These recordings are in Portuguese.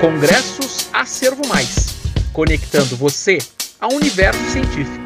Congressos Acervo Mais, conectando você ao universo científico.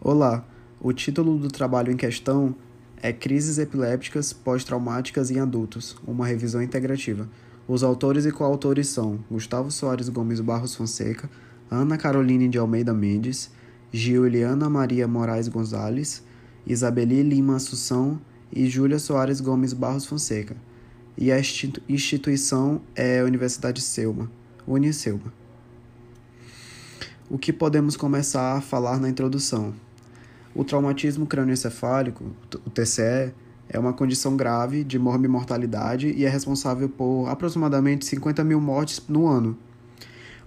Olá, o título do trabalho em questão é Crises Epilépticas Pós-Traumáticas em Adultos, uma revisão integrativa. Os autores e coautores são Gustavo Soares Gomes Barros Fonseca, Ana Caroline de Almeida Mendes, Gil Eliana Maria Moraes Gonzalez, Isabeli Lima Assunção e Júlia Soares Gomes Barros Fonseca. E a instituição é a Universidade Selma, Uniselma. O que podemos começar a falar na introdução? O traumatismo crânioencefálico, o TCE, é uma condição grave de morbimortalidade e é responsável por aproximadamente 50 mil mortes no ano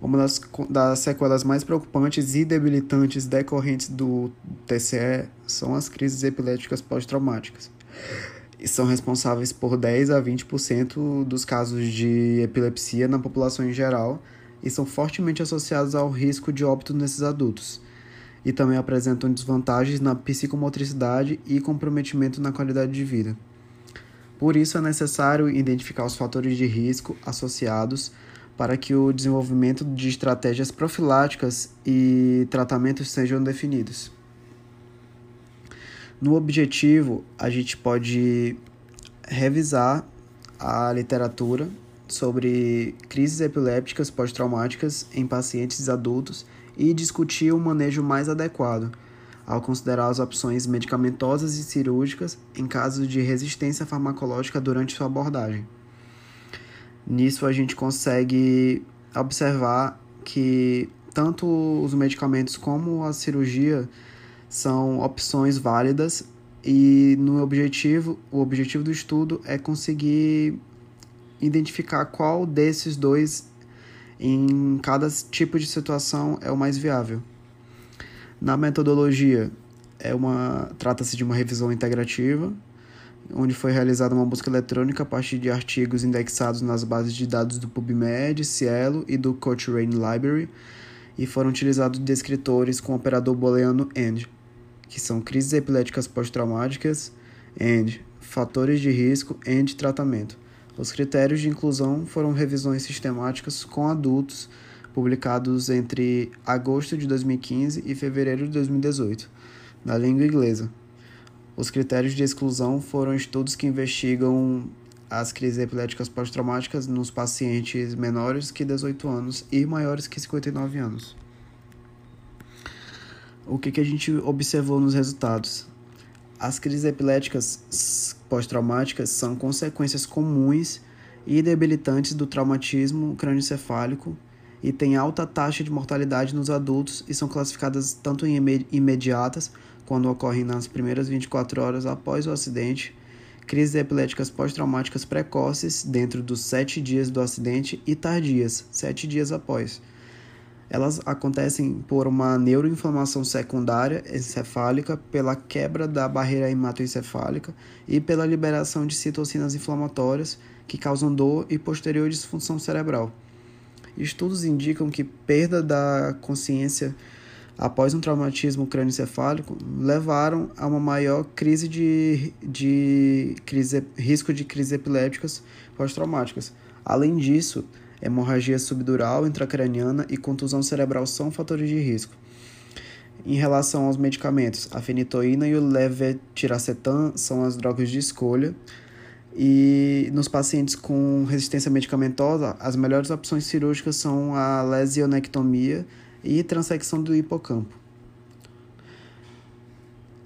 uma das, das sequelas mais preocupantes e debilitantes decorrentes do TCE são as crises epiléticas pós-traumáticas. São responsáveis por 10 a 20% dos casos de epilepsia na população em geral e são fortemente associados ao risco de óbito nesses adultos. E também apresentam desvantagens na psicomotricidade e comprometimento na qualidade de vida. Por isso é necessário identificar os fatores de risco associados para que o desenvolvimento de estratégias profiláticas e tratamentos sejam definidos. No objetivo, a gente pode revisar a literatura sobre crises epilépticas pós-traumáticas em pacientes adultos e discutir o manejo mais adequado, ao considerar as opções medicamentosas e cirúrgicas em casos de resistência farmacológica durante sua abordagem. Nisso a gente consegue observar que tanto os medicamentos como a cirurgia são opções válidas e no objetivo, o objetivo do estudo é conseguir identificar qual desses dois em cada tipo de situação é o mais viável. Na metodologia, é uma trata-se de uma revisão integrativa onde foi realizada uma busca eletrônica a partir de artigos indexados nas bases de dados do PubMed, Cielo e do Cochrane Library, e foram utilizados descritores com o operador booleano AND, que são crises epiléticas pós-traumáticas, AND, fatores de risco, AND tratamento. Os critérios de inclusão foram revisões sistemáticas com adultos, publicados entre agosto de 2015 e fevereiro de 2018, na língua inglesa. Os critérios de exclusão foram estudos que investigam as crises epiléticas pós-traumáticas nos pacientes menores que 18 anos e maiores que 59 anos. O que, que a gente observou nos resultados? As crises epiléticas pós-traumáticas são consequências comuns e debilitantes do traumatismo crânioencefálico e têm alta taxa de mortalidade nos adultos e são classificadas tanto em imediatas quando ocorrem nas primeiras 24 horas após o acidente, crises epiléticas pós-traumáticas precoces dentro dos 7 dias do acidente e tardias, 7 dias após. Elas acontecem por uma neuroinflamação secundária encefálica, pela quebra da barreira hematoencefálica e pela liberação de citocinas inflamatórias que causam dor e posterior disfunção cerebral. Estudos indicam que perda da consciência após um traumatismo crânioencefálico levaram a uma maior crise de, de crise, risco de crises epilépticas pós-traumáticas. Além disso, hemorragia subdural, intracraniana e contusão cerebral são fatores de risco. Em relação aos medicamentos, a fenitoína e o levetiracetam são as drogas de escolha. E nos pacientes com resistência medicamentosa, as melhores opções cirúrgicas são a lesionectomia e transecção do hipocampo.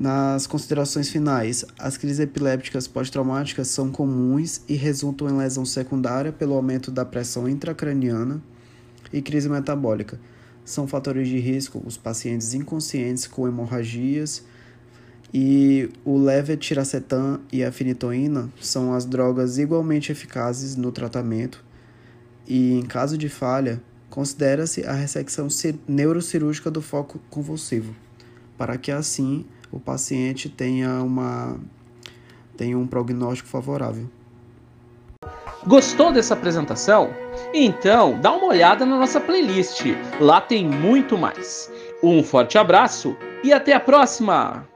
Nas considerações finais, as crises epilépticas pós-traumáticas são comuns e resultam em lesão secundária pelo aumento da pressão intracraniana e crise metabólica. São fatores de risco os pacientes inconscientes com hemorragias e o levetiracetam e a fenitoína são as drogas igualmente eficazes no tratamento e, em caso de falha, considera-se a ressecção neurocirúrgica do foco convulsivo, para que assim o paciente tenha, uma, tenha um prognóstico favorável. Gostou dessa apresentação? Então, dá uma olhada na nossa playlist. Lá tem muito mais. Um forte abraço e até a próxima!